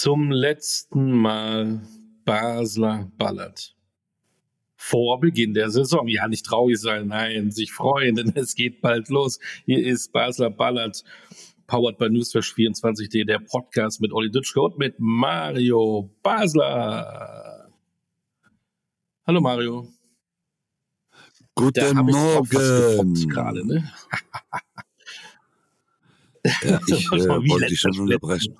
zum letzten Mal Basler Ballert. Vor Beginn der Saison. Ja, nicht traurig sein, nein, sich freuen, denn es geht bald los. Hier ist Basler Ballert, powered by Newsflash24.de, der Podcast mit Olli Dütschke und mit Mario Basler. Hallo Mario. Guten Morgen. gerade, ne? ja, ich äh, wollte dich schon unterbrechen.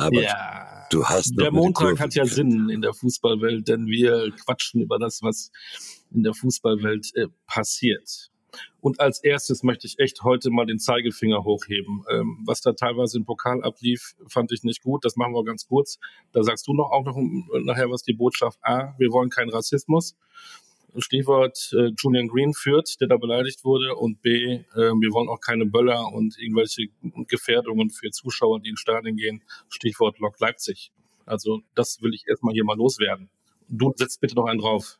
Aber ja, du hast der Montag hat ja Sinn in der Fußballwelt, denn wir quatschen über das, was in der Fußballwelt äh, passiert. Und als erstes möchte ich echt heute mal den Zeigefinger hochheben. Ähm, was da teilweise im Pokal ablief, fand ich nicht gut. Das machen wir ganz kurz. Da sagst du noch auch noch nachher was die Botschaft A, wir wollen keinen Rassismus. Stichwort äh, Julian Green führt, der da beleidigt wurde, und B, äh, wir wollen auch keine Böller und irgendwelche Gefährdungen für Zuschauer, die in Stadien gehen. Stichwort Lok Leipzig. Also das will ich erstmal hier mal loswerden. Du setzt bitte noch einen drauf.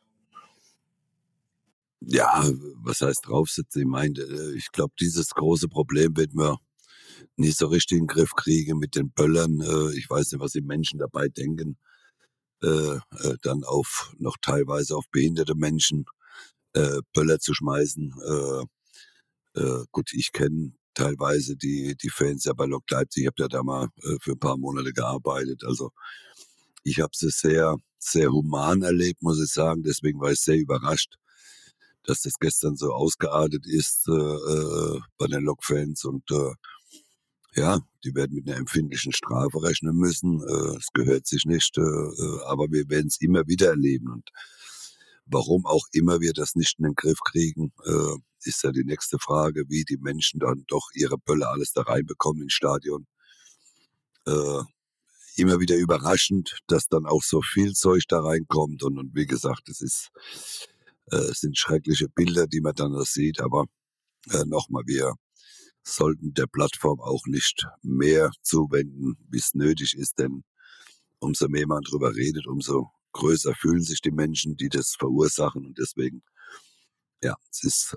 Ja, was heißt draufsetzen? Ich meine, äh, ich glaube, dieses große Problem wird man nicht so richtig in den Griff kriegen mit den Böllern. Äh, ich weiß nicht, was die Menschen dabei denken äh, äh, dann auf noch teilweise auf behinderte Menschen äh, Böller zu schmeißen. Äh, äh, gut, ich kenne teilweise die, die Fans ja bei Lok Leipzig. Ich habe ja da mal äh, für ein paar Monate gearbeitet. Also ich habe sie sehr, sehr human erlebt, muss ich sagen. Deswegen war ich sehr überrascht, dass das gestern so ausgeartet ist äh, äh, bei den Lok-Fans. Und äh, ja, die werden mit einer empfindlichen Strafe rechnen müssen. Äh, es gehört sich nicht, äh, äh, aber wir werden es immer wieder erleben. Und warum auch immer wir das nicht in den Griff kriegen, ist ja die nächste Frage, wie die Menschen dann doch ihre Bölle alles da reinbekommen ins Stadion. Immer wieder überraschend, dass dann auch so viel Zeug da reinkommt. Und, und wie gesagt, es ist, es sind schreckliche Bilder, die man dann sieht. Aber nochmal, wir sollten der Plattform auch nicht mehr zuwenden, wie es nötig ist, denn umso mehr man darüber redet, umso größer fühlen sich die Menschen, die das verursachen und deswegen, ja, es ist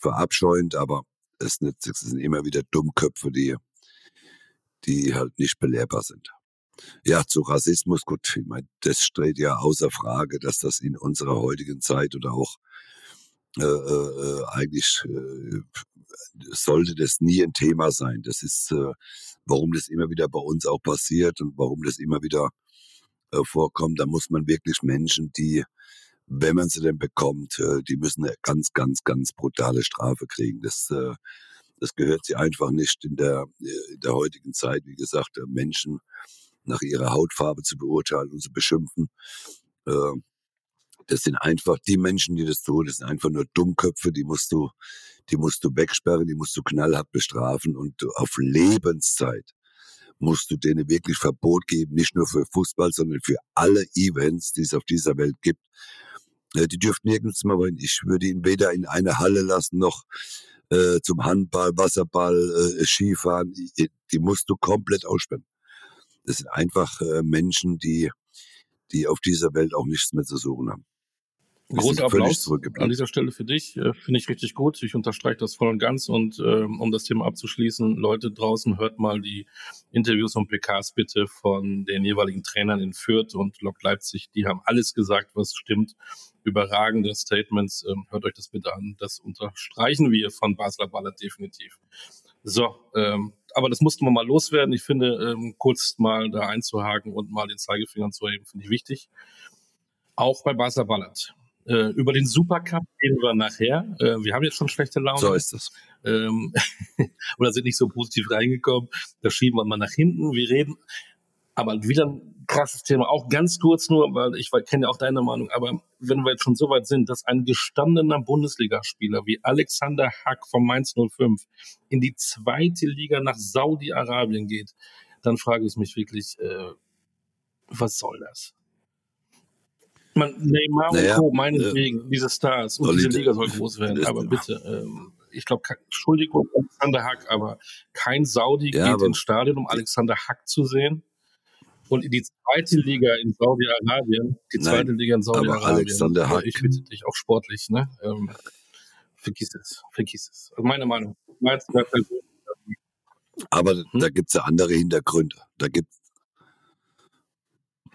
verabscheuend, aber es sind immer wieder Dummköpfe, die, die halt nicht belehrbar sind. Ja, zu Rassismus, gut, ich meine, das steht ja außer Frage, dass das in unserer heutigen Zeit oder auch äh, äh, äh eigentlich äh, sollte das nie ein Thema sein. Das ist, äh, warum das immer wieder bei uns auch passiert und warum das immer wieder äh, vorkommt. Da muss man wirklich Menschen, die, wenn man sie denn bekommt, äh, die müssen eine ganz, ganz, ganz brutale Strafe kriegen. Das, äh, das gehört sie einfach nicht in der, äh, in der heutigen Zeit, wie gesagt, äh, Menschen nach ihrer Hautfarbe zu beurteilen und zu beschimpfen. Äh, das sind einfach die Menschen, die das tun. Das sind einfach nur Dummköpfe, die musst du, die musst du wegsperren, die musst du knallhart bestrafen und auf Lebenszeit musst du denen wirklich Verbot geben, nicht nur für Fußball, sondern für alle Events, die es auf dieser Welt gibt. Die dürften nirgends mehr rein. Ich würde ihn weder in eine Halle lassen, noch äh, zum Handball, Wasserball, äh, Skifahren. Die, die musst du komplett aussperren. Das sind einfach äh, Menschen, die, die auf dieser Welt auch nichts mehr zu suchen haben. Großer Applaus an dieser Stelle für dich. Äh, Finde ich richtig gut. Ich unterstreiche das voll und ganz. Und ähm, um das Thema abzuschließen, Leute draußen, hört mal die Interviews und PKs bitte von den jeweiligen Trainern in Fürth und Lok Leipzig. Die haben alles gesagt, was stimmt. Überragende Statements. Ähm, hört euch das bitte an. Das unterstreichen wir von Basler Ballert definitiv. So, ähm, aber das mussten wir mal loswerden. Ich finde, ähm, kurz mal da einzuhaken und mal den Zeigefinger zu heben, finde ich wichtig. Auch bei Basler Ballert äh, über den Supercup reden wir nachher. Äh, wir haben jetzt schon schlechte Laune. So ist es. Ähm, oder sind nicht so positiv reingekommen. Das schieben wir mal nach hinten. Wir reden, aber wieder ein krasses Thema. Auch ganz kurz nur, weil ich kenne ja auch deine Meinung. Aber wenn wir jetzt schon so weit sind, dass ein gestandener Bundesligaspieler wie Alexander Hack vom Mainz 05 in die zweite Liga nach Saudi-Arabien geht, dann frage ich mich wirklich, äh, was soll das? Man, Neymar naja, und Co., meinetwegen, äh, diese Stars und diese Liga soll groß werden, aber bitte, ähm, ich glaube, Entschuldigung, Alexander Hack, aber kein Saudi ja, geht ins Stadion, um Alexander Hack zu sehen. Und in die zweite Liga in Saudi-Arabien, die zweite Nein, Liga in Saudi-Arabien, Alexander Hack. ich bitte dich, auch sportlich, ne? Ähm, vergiss es, vergiss es. Also meine Meinung. Aber Hm? da gibt's ja andere Hintergründe. Da gibt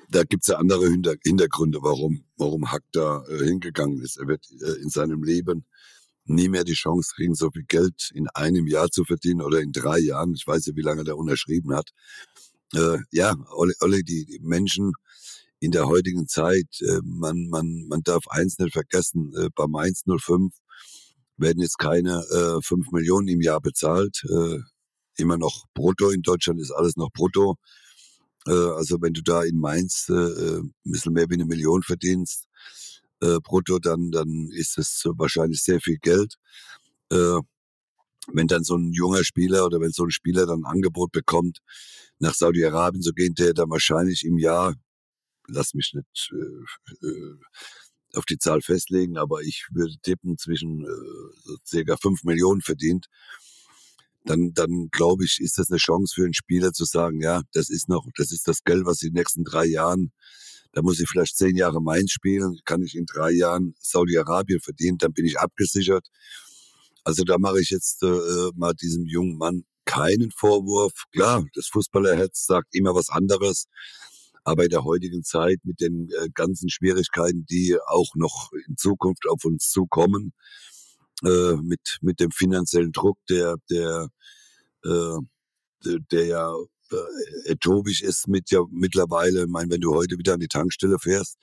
da gibt's ja andere Hinter Hintergründe, warum, warum Hack da äh, hingegangen ist. Er wird äh, in seinem Leben nie mehr die Chance kriegen, so viel Geld in einem Jahr zu verdienen oder in drei Jahren. Ich weiß ja, wie lange der unterschrieben hat. Äh, ja, Olli, Olli die, die Menschen in der heutigen Zeit, äh, man, man, man darf eins nicht vergessen, äh, bei Mainz 05 werden jetzt keine äh, 5 Millionen im Jahr bezahlt. Äh, immer noch brutto. In Deutschland ist alles noch brutto. Äh, also wenn du da in Mainz äh, ein bisschen mehr wie eine Million verdienst, äh, brutto, dann, dann ist es wahrscheinlich sehr viel Geld. Äh, wenn dann so ein junger Spieler oder wenn so ein Spieler dann ein Angebot bekommt, nach Saudi-Arabien zu gehen, der dann wahrscheinlich im Jahr, lass mich nicht äh, äh, auf die Zahl festlegen, aber ich würde tippen, zwischen äh, so circa fünf Millionen verdient, dann, dann glaube ich, ist das eine Chance für einen Spieler zu sagen, ja, das ist noch, das ist das Geld, was in den nächsten drei Jahren, da muss ich vielleicht zehn Jahre Mainz spielen, kann ich in drei Jahren Saudi-Arabien verdienen, dann bin ich abgesichert. Also da mache ich jetzt äh, mal diesem jungen Mann keinen Vorwurf. Klar, das Fußballerherz sagt immer was anderes. Aber in der heutigen Zeit mit den äh, ganzen Schwierigkeiten, die auch noch in Zukunft auf uns zukommen, äh, mit, mit dem finanziellen Druck, der, der, äh, der, ja äh, etopisch ist mit ja mittlerweile, ich meine, wenn du heute wieder an die Tankstelle fährst,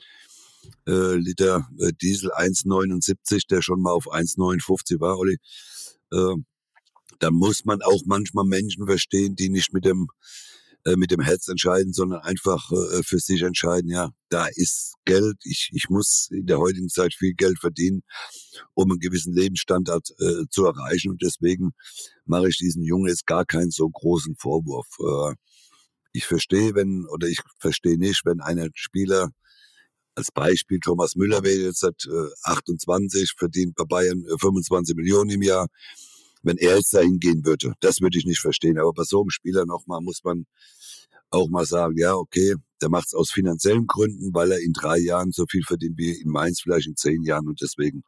äh, Liter äh, Diesel 1,79, der schon mal auf 1,59 war, Olli, äh, da muss man auch manchmal Menschen verstehen, die nicht mit dem äh, mit dem Herz entscheiden, sondern einfach äh, für sich entscheiden, ja, da ist Geld, ich, ich muss in der heutigen Zeit viel Geld verdienen, um einen gewissen Lebensstandard äh, zu erreichen und deswegen mache ich diesem Jungen jetzt gar keinen so großen Vorwurf. Äh, ich verstehe, wenn, oder ich verstehe nicht, wenn ein Spieler als Beispiel Thomas Müller wäre jetzt seit äh, 28, verdient bei Bayern äh, 25 Millionen im Jahr. Wenn er jetzt dahin gehen würde, das würde ich nicht verstehen. Aber bei so einem Spieler nochmal muss man auch mal sagen, ja, okay, der macht es aus finanziellen Gründen, weil er in drei Jahren so viel verdient wie in Mainz vielleicht in zehn Jahren und deswegen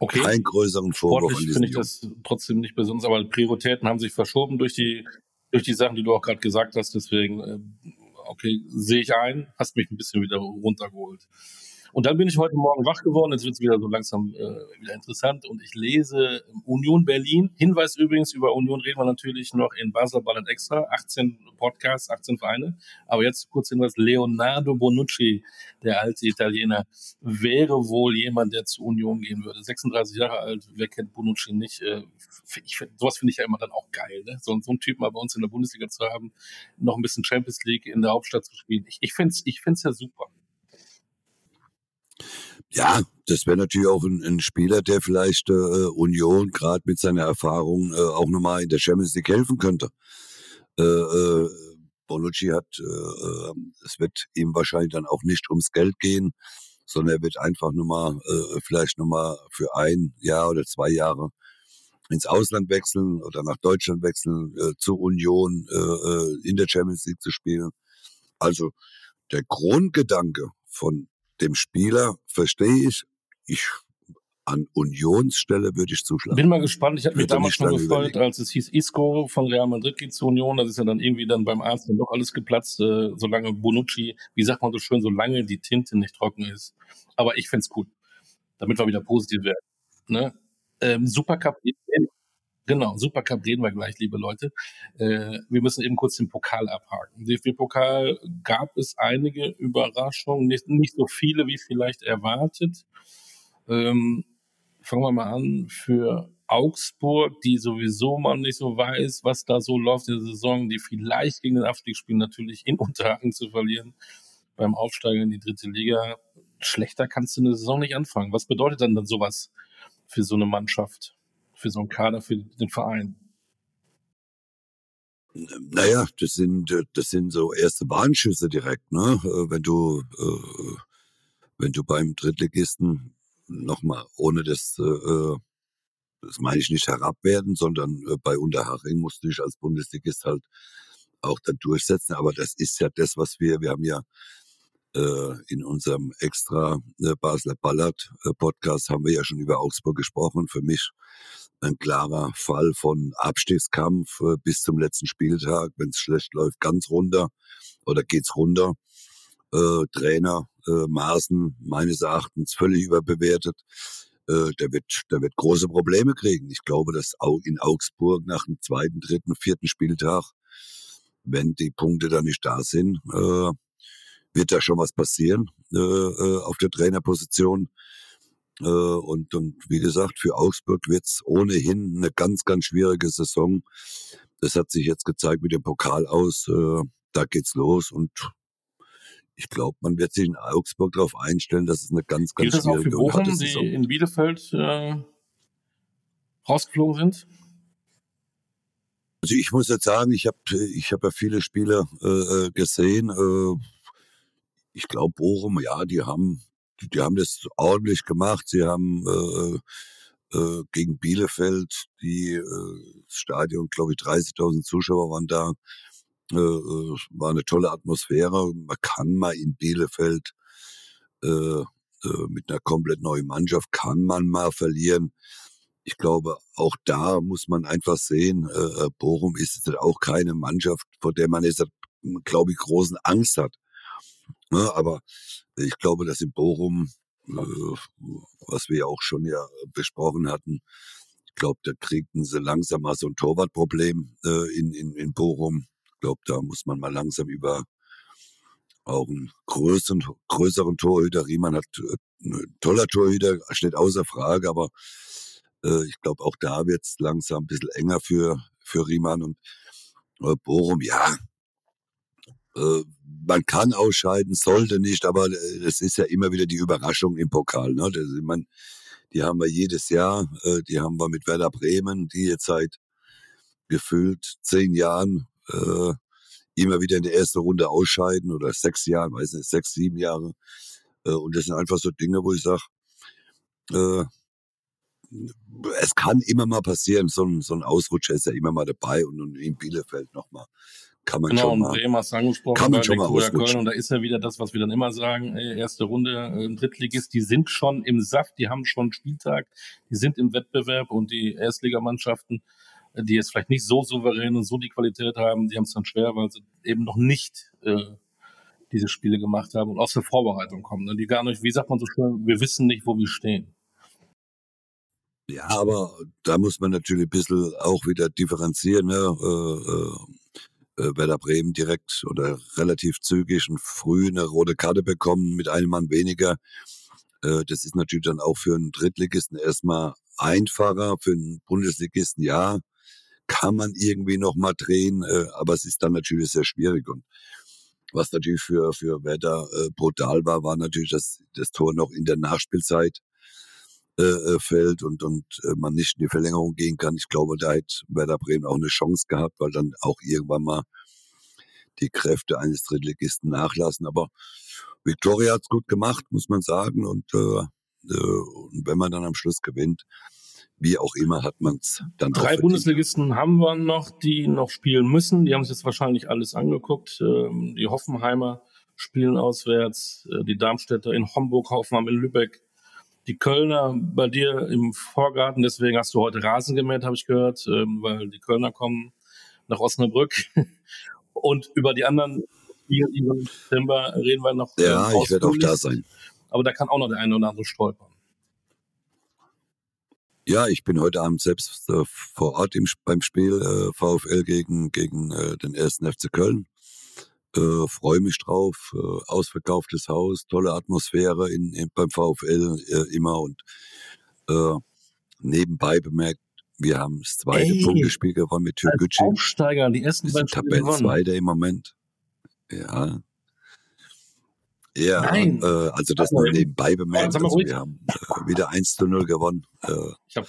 Okay. keinen größeren Vorwurf an Sportlich diesen finde ich das trotzdem nicht besonders, aber Prioritäten haben sich verschoben durch die, durch die Sachen, die du auch gerade gesagt hast. Deswegen, äh, okay, sehe ich ein, hast mich ein bisschen wieder runtergeholt. Und dann bin ich heute Morgen wach geworden, jetzt wird es wieder so langsam äh, wieder interessant und ich lese Union Berlin. Hinweis übrigens, über Union reden wir natürlich noch in Basel Ballett Extra, 18 Podcasts, 18 Vereine. Aber jetzt kurz Hinweis, Leonardo Bonucci, der alte Italiener, wäre wohl jemand, der zu Union gehen würde. 36 Jahre alt, wer kennt Bonucci nicht? Äh, ich, sowas finde ich ja immer dann auch geil, ne? so, so einen Typen mal bei uns in der Bundesliga zu haben, noch ein bisschen Champions League in der Hauptstadt zu spielen. Ich, ich finde es ich find's ja super. Ja, das wäre natürlich auch ein, ein Spieler, der vielleicht äh, Union gerade mit seiner Erfahrung äh, auch nochmal in der Champions League helfen könnte. Äh, äh, Bonucci hat, äh, äh, es wird ihm wahrscheinlich dann auch nicht ums Geld gehen, sondern er wird einfach nochmal, äh, vielleicht nochmal für ein Jahr oder zwei Jahre ins Ausland wechseln oder nach Deutschland wechseln, äh, zur Union äh, äh, in der Champions League zu spielen. Also der Grundgedanke von dem Spieler verstehe ich. Ich an Unionsstelle würde ich zuschlagen. Bin mal gespannt. Ich hatte mich damals schon gefreut, als es hieß Isco von Real Madrid geht zur Union. Das ist ja dann irgendwie dann beim Arzt dann doch alles geplatzt, äh, solange Bonucci, wie sagt man so schön, solange die Tinte nicht trocken ist. Aber ich find's cool, damit wir wieder positiv werden. Ne? Ähm, Supercup, genau, Supercup reden wir gleich, liebe Leute. Äh, wir müssen eben kurz den Pokal abhaken. DFB-Pokal gab es einige Überraschungen, nicht, nicht so viele wie vielleicht erwartet. Ähm, fangen wir mal an für Augsburg, die sowieso man nicht so weiß, was da so läuft in der Saison, die vielleicht gegen den Abstieg spielen, natürlich in Unterhaken zu verlieren beim Aufsteigen in die dritte Liga. Schlechter kannst du eine Saison nicht anfangen. Was bedeutet dann dann sowas für so eine Mannschaft, für so einen Kader, für den Verein? Naja, das sind, äh, das sind so erste Warnschüsse direkt, ne? Äh, Wenn du, äh, wenn du beim Drittligisten nochmal, ohne das, das meine ich nicht herabwerden, sondern bei Unterhaching musst du dich als Bundesligist halt auch dann durchsetzen. Aber das ist ja das, was wir, wir haben ja in unserem extra Basler Ballard Podcast haben wir ja schon über Augsburg gesprochen. Für mich ein klarer Fall von Abstiegskampf äh, bis zum letzten Spieltag. Wenn es schlecht läuft, ganz runter oder geht's runter. Äh, Trainer äh, Maaßen meines Erachtens völlig überbewertet. Äh, der wird, der wird große Probleme kriegen. Ich glaube, dass auch in Augsburg nach dem zweiten, dritten, vierten Spieltag, wenn die Punkte da nicht da sind, äh, wird da schon was passieren äh, äh auf der Trainerposition. Äh, und, und wie gesagt, für Augsburg wird's ohnehin eine ganz, ganz schwierige Saison. Das hat sich jetzt gezeigt mit dem Pokal aus. Äh, da geht's los und ich glaube, man wird sich in Augsburg darauf einstellen, dass es eine ganz, ganz Gilt schwierige das auch für Bochum, die in Bielefeld äh, rausgeflogen sind? Also ich muss jetzt sagen, ich habe ich hab ja viele Spiele äh, äh, gesehen. Äh, ich glaube, Bochum, ja, die haben, die haben das ordentlich gemacht. Sie haben äh, äh, gegen Bielefeld, die äh, das Stadion, glaube ich, 30.000 Zuschauer waren da. Äh, äh, war eine tolle Atmosphäre. Man kann mal in Bielefeld äh, äh, mit einer komplett neuen Mannschaft kann man mal verlieren. Ich glaube, auch da muss man einfach sehen, äh, äh Bochum ist auch keine Mannschaft, vor der man jetzt, glaube ich, großen Angst hat. Ne, aber ich glaube, dass in Bochum, äh, was wir ja auch schon ja besprochen hatten, ich glaube, da kriegten sie langsam mal so ein Torwartproblem äh, in, in, in Bochum glaube, da muss man mal langsam über auch einen größeren, größeren Torhüter. Riemann hat äh, ein toller Torhüter, steht außer Frage, aber äh, ich glaube, auch da wird es langsam ein bisschen enger für, für Riemann und äh, Bochum, ja. Äh, man kann ausscheiden, sollte nicht, aber äh, es ist ja immer wieder die Überraschung im Pokal. Ne? Das, ich mein, die haben wir jedes Jahr, äh, die haben wir mit Werder Bremen, die jetzt seit gefühlt zehn Jahren äh, immer wieder in der ersten Runde ausscheiden oder sechs Jahre, weiß nicht, sechs, sieben Jahre. Äh, und das sind einfach so Dinge, wo ich sage, äh, es kann immer mal passieren, so ein, so ein Ausrutscher ist ja immer mal dabei und, und in Bielefeld nochmal kann man genau, schon mal. Genau, Bremer hast angesprochen, kann man schon mal Köln, und da ist ja wieder das, was wir dann immer sagen, erste Runde, äh, Drittligist, die sind schon im Saft, die haben schon Spieltag, die sind im Wettbewerb und die Erstligamannschaften, die jetzt vielleicht nicht so souverän und so die Qualität haben, die haben es dann schwer, weil sie eben noch nicht äh, diese Spiele gemacht haben und aus der Vorbereitung kommen. Und ne? die gar nicht, wie sagt man so schön, wir wissen nicht, wo wir stehen. Ja, aber da muss man natürlich ein bisschen auch wieder differenzieren. Ne? Äh, Werder Bremen direkt oder relativ zügig und früh eine rote Karte bekommen mit einem Mann weniger. Äh, das ist natürlich dann auch für einen Drittligisten erstmal einfacher, für einen Bundesligisten ja kann man irgendwie noch mal drehen, äh, aber es ist dann natürlich sehr schwierig und was natürlich für für Werder brutal war, war natürlich, dass das Tor noch in der Nachspielzeit äh, äh, fällt und und äh, man nicht in die Verlängerung gehen kann. Ich glaube, da hätte Werder Bremen auch eine Chance gehabt, weil dann auch irgendwann mal die Kräfte eines Drittligisten nachlassen. Aber Victoria hat's gut gemacht, muss man sagen. Und, äh, äh, und wenn man dann am Schluss gewinnt, wie auch immer hat man es dann Drei Bundesligisten haben wir noch, die noch spielen müssen. Die haben sich jetzt wahrscheinlich alles angeguckt. Ähm, die Hoffenheimer spielen auswärts, äh, die Darmstädter in Homburg, Hoffenheim in Lübeck, die Kölner bei dir im Vorgarten. Deswegen hast du heute Rasen gemäht, habe ich gehört, ähm, weil die Kölner kommen nach Osnabrück. Und über die anderen Spiele im Dezember reden wir noch. Ja, ähm, ich werde auch da sein. Aber da kann auch noch der eine oder andere stolpern. Ja, ich bin heute Abend selbst äh, vor Ort im, beim Spiel äh, VfL gegen, gegen äh, den ersten FC Köln. Äh, Freue mich drauf. Äh, ausverkauftes Haus, tolle Atmosphäre in, in beim VfL äh, immer und äh, nebenbei bemerkt, wir haben das zweite Ey, Punktespiel gewonnen mit Türkgücü. Aufsteiger, die ersten beiden Tabellenzweiter im Moment. Ja, ja, Nein. Äh, also das nur nebenbei bemerkt. Also wir haben äh, wieder 1 zu 0 gewonnen. Äh. Ich hab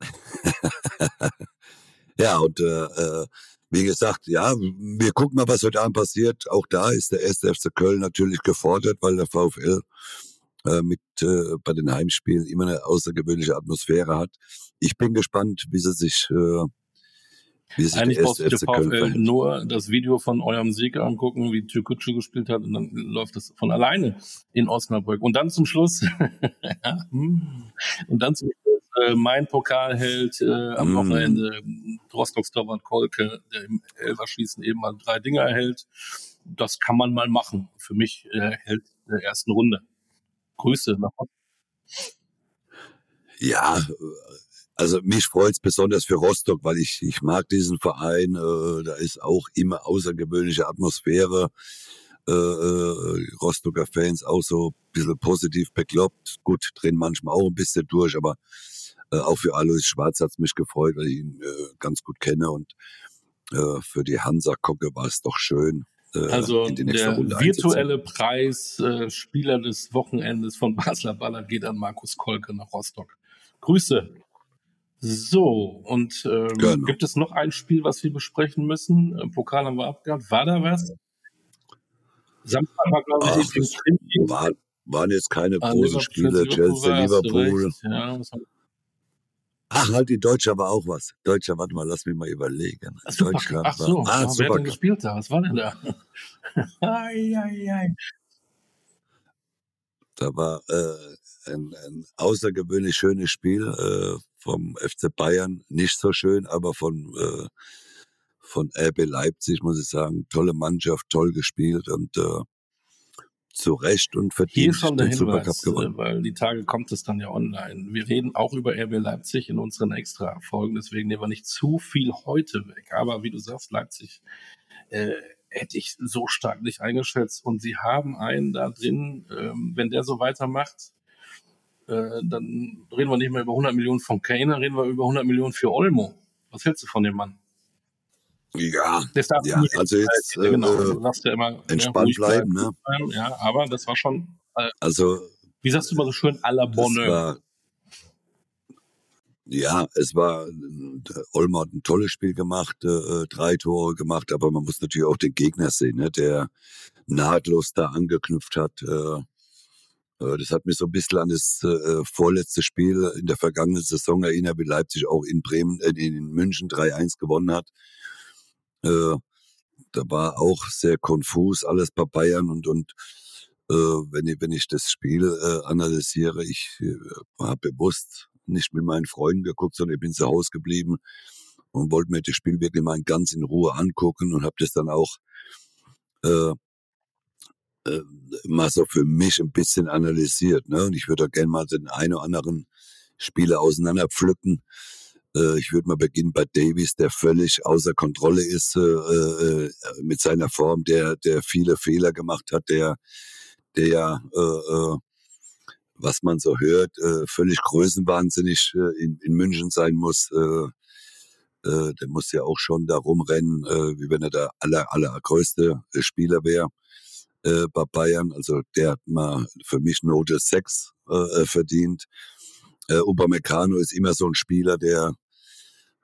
ja, und äh, äh, wie gesagt, ja, wir gucken mal, was heute Abend passiert. Auch da ist der erste FC Köln natürlich gefordert, weil der VfL äh, mit äh, bei den Heimspielen immer eine außergewöhnliche Atmosphäre hat. Ich bin gespannt, wie sie sich äh, eigentlich brauchst du VfL nur das Video von eurem Sieg angucken, wie Türkgücü gespielt hat und dann läuft das von alleine in Osnabrück. Und dann zum Schluss, hm. und dann zum Schluss äh, mein Pokalheld äh, am mm. Wochenende, Rostocks Torwart Kolke, der im Elverschießen eben mal drei Dinger erhält. Das kann man mal machen. Für mich äh, Held der ersten Runde. Grüße nach Ja, also mich freut es besonders für Rostock, weil ich, ich mag diesen Verein. Äh, da ist auch immer außergewöhnliche Atmosphäre. Äh, äh, Rostocker Fans auch so ein bisschen positiv bekloppt. Gut, drehen manchmal auch ein bisschen durch, aber äh, auch für Alois Schwarz hat's mich gefreut, weil ich ihn äh, ganz gut kenne und äh, für die Hansa Kocke war es doch schön. Äh, also der Runde virtuelle Preis äh, Spieler des Wochenendes von Basler Baller geht an Markus Kolke nach Rostock. Grüße. So, und ähm, genau. gibt es noch ein Spiel, was wir besprechen müssen? Äh, Pokal haben wir abgehakt. War da was? Samstag war, glaube ich, Ach, war, waren jetzt keine großen Spiele. Chelsea, Liverpool. Ja, Ach, halt, die Deutsche war auch was. Deutscher, warte mal, lass mich mal überlegen. Ach, Deutschland Ach so, war, ah, wer hat denn gespielt da? Was war denn da? ai, ai, ai. Da war äh, ein, ein außergewöhnlich schönes Spiel äh, vom FC Bayern. Nicht so schön, aber von, äh, von RB Leipzig, muss ich sagen. Tolle Mannschaft, toll gespielt und äh, zu Recht und verdient Hier schon der Hinweis, gewonnen. weil die Tage kommt es dann ja online. Wir reden auch über RB Leipzig in unseren Extra-Folgen, deswegen nehmen wir nicht zu viel heute weg. Aber wie du sagst, Leipzig äh, hätte ich so stark nicht eingeschätzt. Und sie haben einen da drin, ähm, wenn der so weitermacht, äh, dann reden wir nicht mehr über 100 Millionen von Kane, reden wir über 100 Millionen für Olmo. Was hältst du von dem Mann? Ja, ja also jetzt äh, genau, du sagst ja immer, entspannt ja, bleiben, ne? Ja, aber das war schon, äh, also wie sagst du immer so schön, à la Bonne. Ja, es war, Olmo hat ein tolles Spiel gemacht, äh, drei Tore gemacht, aber man muss natürlich auch den Gegner sehen, ne, der nahtlos da angeknüpft hat. Äh, äh das hat mich so ein bisschen an das äh, vorletzte Spiel in der vergangenen Saison erinnert, wie Leipzig auch in Bremen, äh, in München 3-1 gewonnen hat. Äh, da war auch sehr konfus alles bei Bayern und, und äh, wenn, ich, wenn ich das Spiel äh, analysiere, ich äh, habe bewusst nicht mit meinen Freunden geguckt, sondern ich bin zu Hause geblieben und wollte mir das Spiel wirklich mal ganz in Ruhe angucken und habe das dann auch äh, äh, mal so für mich ein bisschen analysiert. Ne? Und ich würde gerne mal den einen oder anderen Spieler auseinanderpflücken, äh, ich würde mal beginnen bei Davies, der völlig außer Kontrolle ist äh, äh, mit seiner Form, der, der viele Fehler gemacht hat, der, der ja, äh, äh, was man so hört, äh, völlig größenwahnsinnig äh, in, in München sein muss. Äh, äh, der muss ja auch schon da rumrennen, äh, wie wenn er der aller, allergrößte Spieler wäre äh, bei Bayern. Also der hat mal für mich Note 6 äh, verdient. Äh, Upamecano ist immer so ein Spieler, der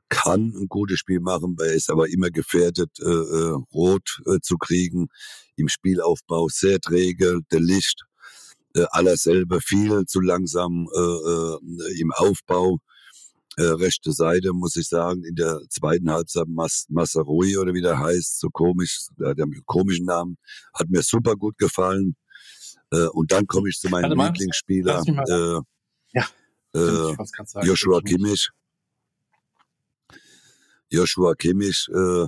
kann ein gutes Spiel machen, er ist aber immer gefährdet, äh, äh, rot äh, zu kriegen. Im Spielaufbau sehr träge, der Licht, äh, aller selber viel zu langsam äh, äh, im Aufbau. Äh, rechte Seite, muss ich sagen, in der zweiten Halbzeit Mas Massarui oder wie der heißt, so komisch, der, der komischen Namen, hat mir super gut gefallen. Äh, und dann komme ich zu meinem Lieblingsspieler, äh, ja, äh, Joshua Kimmich. Joshua Kimmich, äh,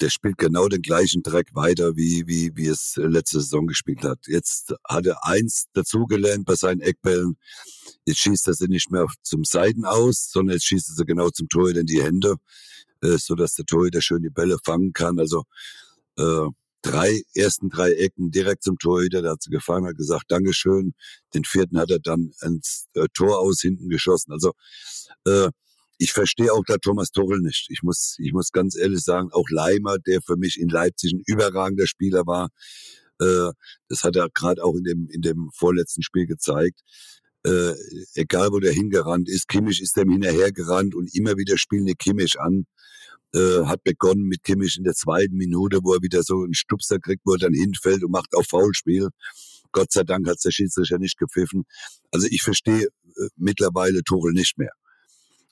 der spielt genau den gleichen Track weiter, wie, wie, wie es letzte Saison gespielt hat. Jetzt hat er eins dazugelernt bei seinen Eckbällen. Jetzt schießt er sie nicht mehr zum Seiten aus, sondern jetzt schießt er sie genau zum Torhüter in die Hände, äh, so dass der Torhüter schön die Bälle fangen kann. Also äh, drei ersten drei Ecken direkt zum Torhüter, der hat sie gefangen, hat gesagt Dankeschön. Den vierten hat er dann ins äh, Tor aus hinten geschossen. Also äh, ich verstehe auch da Thomas Tuchel nicht. Ich muss, ich muss ganz ehrlich sagen, auch Leimer, der für mich in Leipzig ein überragender Spieler war, äh, das hat er gerade auch in dem, in dem vorletzten Spiel gezeigt. Äh, egal wo der hingerannt ist, Kimmich ist dem hinterhergerannt und immer wieder spielen die Kimmich an. Äh, hat begonnen mit Kimmich in der zweiten Minute, wo er wieder so einen Stupser kriegt, wo er dann hinfällt und macht auch Foulspiel. Gott sei Dank hat der Schiedsrichter nicht gepfiffen. Also ich verstehe äh, mittlerweile Tuchel nicht mehr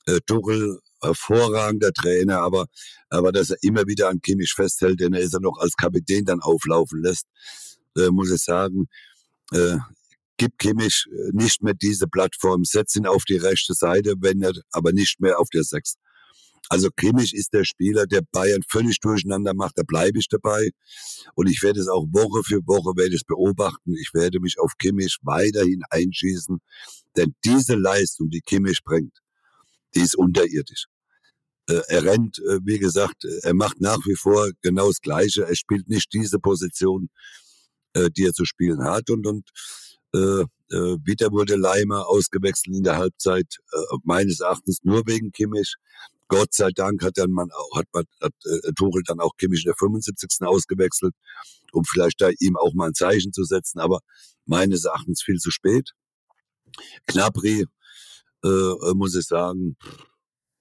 äh, Tuchel hervorragender Trainer, aber, aber dass er immer wieder an Kimmich festhält, den er ist er noch als Kapitän dann auflaufen lässt, äh, muss ich sagen, äh, gib Kimmich äh, nicht mehr diese Plattform, setz ihn auf die rechte Seite, wenn er aber nicht mehr auf der Sechs. Also Kimmich ist der Spieler, der Bayern völlig durcheinander macht, da bleibe ich dabei. Und ich werde es auch Woche für Woche werde es beobachten. Ich werde mich auf Kimmich weiterhin einschießen. Denn diese Leistung, die Kimmich bringt, die ist unterirdisch. Äh, er rennt, äh, wie gesagt, äh, er macht nach wie vor genau das Gleiche. Er spielt nicht diese Position, äh, die er zu spielen hat. Und, und äh, wieder wurde Leimer ausgewechselt in der Halbzeit, meines Erachtens nur wegen Kimmich. Gott sei Dank hat dann man auch, hat man, hat äh, Tuchel dann auch Kimmich in der 75. ausgewechselt, um vielleicht da ihm auch mal ein Zeichen zu setzen, aber meines Erachtens viel zu spät. Knapri, äh, äh muss ich sagen,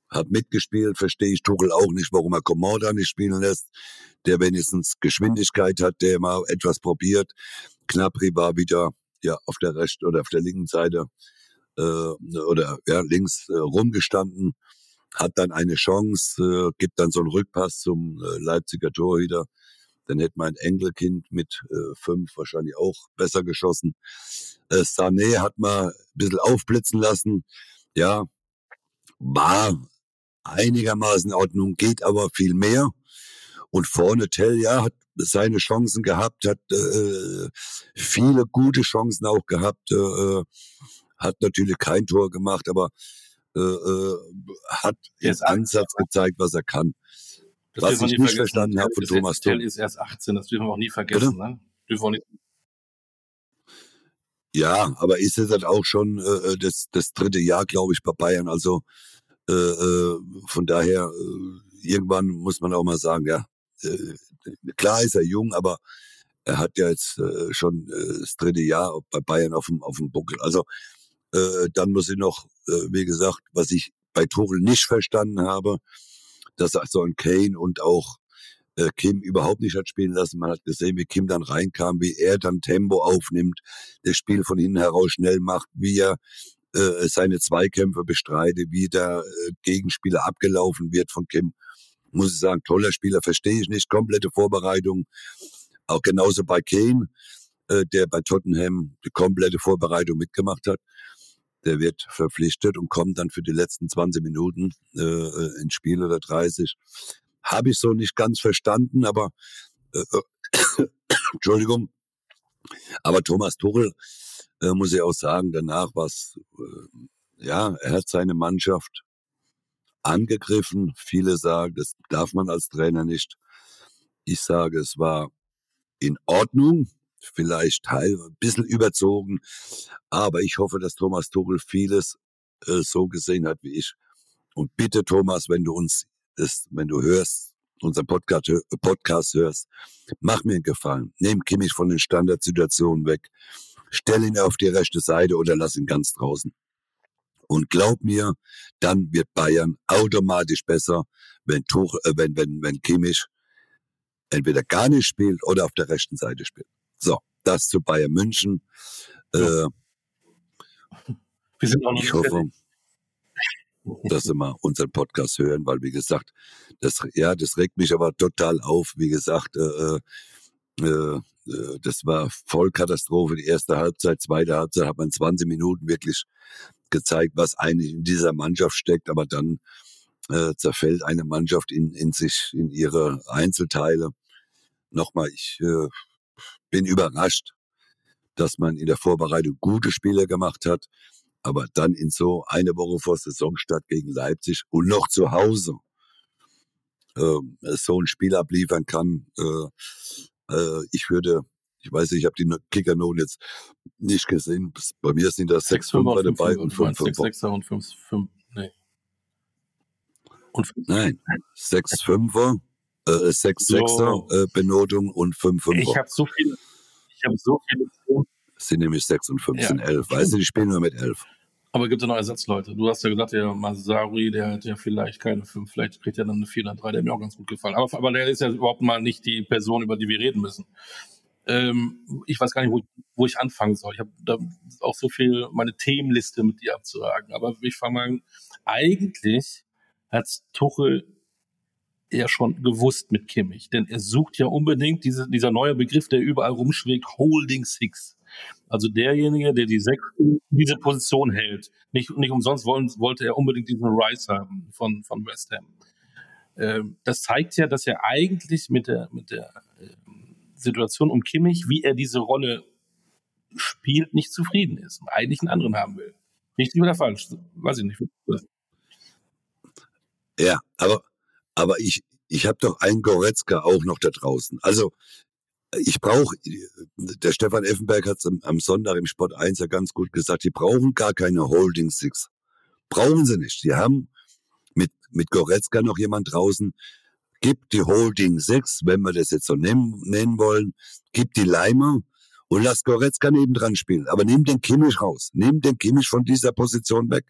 hat mitgespielt, verstehe ich Tuchel auch nicht, warum er Komorda nicht spielen lässt, der wenigstens Geschwindigkeit hat, der mal etwas probiert. Knapri war wieder ja auf der rechten oder auf der linken Seite äh, oder ja links äh, rumgestanden hat dann eine Chance, äh, gibt dann so einen Rückpass zum äh, Leipziger Torhüter. Dann hätte mein Enkelkind mit äh, fünf wahrscheinlich auch besser geschossen. Äh, Sané hat mal ein bisschen aufblitzen lassen. Ja, war einigermaßen in Ordnung, geht aber viel mehr. Und vorne Tell, ja, hat seine Chancen gehabt, hat äh, viele gute Chancen auch gehabt, äh, hat natürlich kein Tor gemacht, aber äh, äh, hat jetzt Ansatz gezeigt, was er kann. Das was ich nicht verstanden habe von Thomas Tuchel. ist erst 18, das dürfen wir auch nie vergessen. Ne? Dürfen wir nicht ja, aber ist es halt auch schon äh, äh, das, das dritte Jahr, glaube ich, bei Bayern. Also äh, äh, von daher, äh, irgendwann muss man auch mal sagen, ja, klar ist er jung, aber er hat ja jetzt schon das dritte Jahr bei Bayern auf dem, auf dem Buckel. Also dann muss ich noch, wie gesagt, was ich bei Tuchel nicht verstanden habe, so ein Kane und auch äh, Kim überhaupt nicht hat spielen lassen. Man hat gesehen, wie Kim dann reinkam, wie er dann Tempo aufnimmt, das Spiel von hinten heraus schnell macht, wie er äh, seine Zweikämpfe bestreitet, wie der äh, Gegenspieler abgelaufen wird von Kim. Muss ich sagen, toller Spieler, verstehe ich nicht. Komplette Vorbereitung. Auch genauso bei Kane, äh, der bei Tottenham die komplette Vorbereitung mitgemacht hat der wird verpflichtet und kommt dann für die letzten 20 Minuten äh, äh, ins Spiel oder 30. Habe ich so nicht ganz verstanden, aber äh, äh Entschuldigung. Aber Thomas Tuchel äh, muss ich auch sagen, danach was, äh, ja, er hat seine Mannschaft angegriffen. Viele sagen, das darf man als Trainer nicht. Ich sage, es war in Ordnung, vielleicht ein bisschen überzogen. Aber ich hoffe, dass Thomas Tuchel vieles äh, so gesehen hat wie ich. Und bitte, Thomas, wenn du uns das, wenn du hörst, unseren Podcast, Podcast hörst, mach mir einen Gefallen. Nimm Kimmich von den Standardsituationen weg. Stell ihn auf die rechte Seite oder lass ihn ganz draußen. Und glaub mir, dann wird Bayern automatisch besser, wenn, Tuch, äh, wenn, wenn, wenn Kimmich entweder gar nicht spielt oder auf der rechten Seite spielt. So, das zu Bayern München. Ja. Äh, Wir sind auch noch ich hoffe, dass Sie mal unseren Podcast hören, weil wie gesagt, das ja, das regt mich aber total auf. Wie gesagt, äh, äh, äh das war Vollkatastrophe. Die erste Halbzeit, zweite Halbzeit hat man 20 Minuten wirklich gezeigt, was eigentlich in dieser Mannschaft steckt. Aber dann äh, zerfällt eine Mannschaft in, in sich, in ihre Einzelteile. Nochmal, ich äh, bin überrascht, dass man in der Vorbereitung gute Spiele gemacht hat, aber dann in so eine Woche vor Saisonstart gegen Leipzig und noch zu Hause äh, so ein Spiel abliefern kann. Äh, äh, ich würde, ich weiß nicht, ich habe die Kickernoten jetzt nicht gesehen. Bei mir sind da sechs Fünfer dabei und fünf Fünfer. Sechs und fünf, fünf, nee. Und fünf. Nein, sechs Fünfer äh, sechs so. Sechser äh, Benotung und fünf Fünfer. Ich habe so viele, ich habe so viele. Es sind nämlich sechs und fünf, ja. sind elf. Weißt du, die spielen nur mit elf. Aber gibt es noch Ersatzleute? Du hast ja gesagt, der Masari, der hat ja vielleicht keine fünf, vielleicht kriegt er dann eine vier oder drei, der mir auch ganz gut gefallen. Aber, aber der ist ja überhaupt mal nicht die Person, über die wir reden müssen. Ähm, ich weiß gar nicht, wo, wo ich anfangen soll. Ich habe da auch so viel meine Themenliste mit dir abzuhaken. Aber ich fange mal, eigentlich hat Tuchel ja schon gewusst mit Kimmich, denn er sucht ja unbedingt diese, dieser neue Begriff, der überall rumschlägt, Holding Six. Also derjenige, der die sechs, diese Position hält. Nicht, nicht umsonst wollen, wollte er unbedingt diesen Rice haben von, von West Ham. Ähm, das zeigt ja, dass er eigentlich mit der, mit der ähm, Situation um Kimmich, wie er diese Rolle spielt, nicht zufrieden ist und eigentlich einen anderen haben will. Richtig oder falsch? Weiß ich nicht. Ja, aber, aber ich, ich habe doch einen Goretzka auch noch da draußen. Also ich brauche, der Stefan Effenberg hat es am, am, Sonntag im Sport 1 ja ganz gut gesagt, die brauchen gar keine Holding Six. Brauchen sie nicht. Die haben mit, mit Goretzka noch jemand draußen, gibt die Holding Six, wenn wir das jetzt so nennen, nennen wollen, gibt die Leimer und lass Goretzka nebendran spielen. Aber nimm den Kimmich raus. Nimm den Kimmich von dieser Position weg.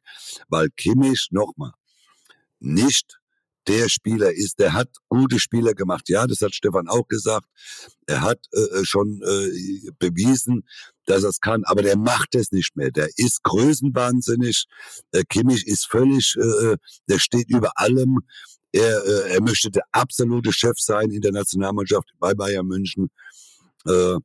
Weil Kimmich, nochmal, nicht der Spieler ist. Der hat gute Spieler gemacht. Ja, das hat Stefan auch gesagt. Er hat äh, äh schon äh, bewiesen, dass er es kann, aber der macht es nicht mehr. Der ist größenwahnsinnig. Äh, Kimmich ist völlig, äh, äh, der steht über allem. Er, äh, er möchte der absolute Chef sein in der Nationalmannschaft bei Bayern München. Äh,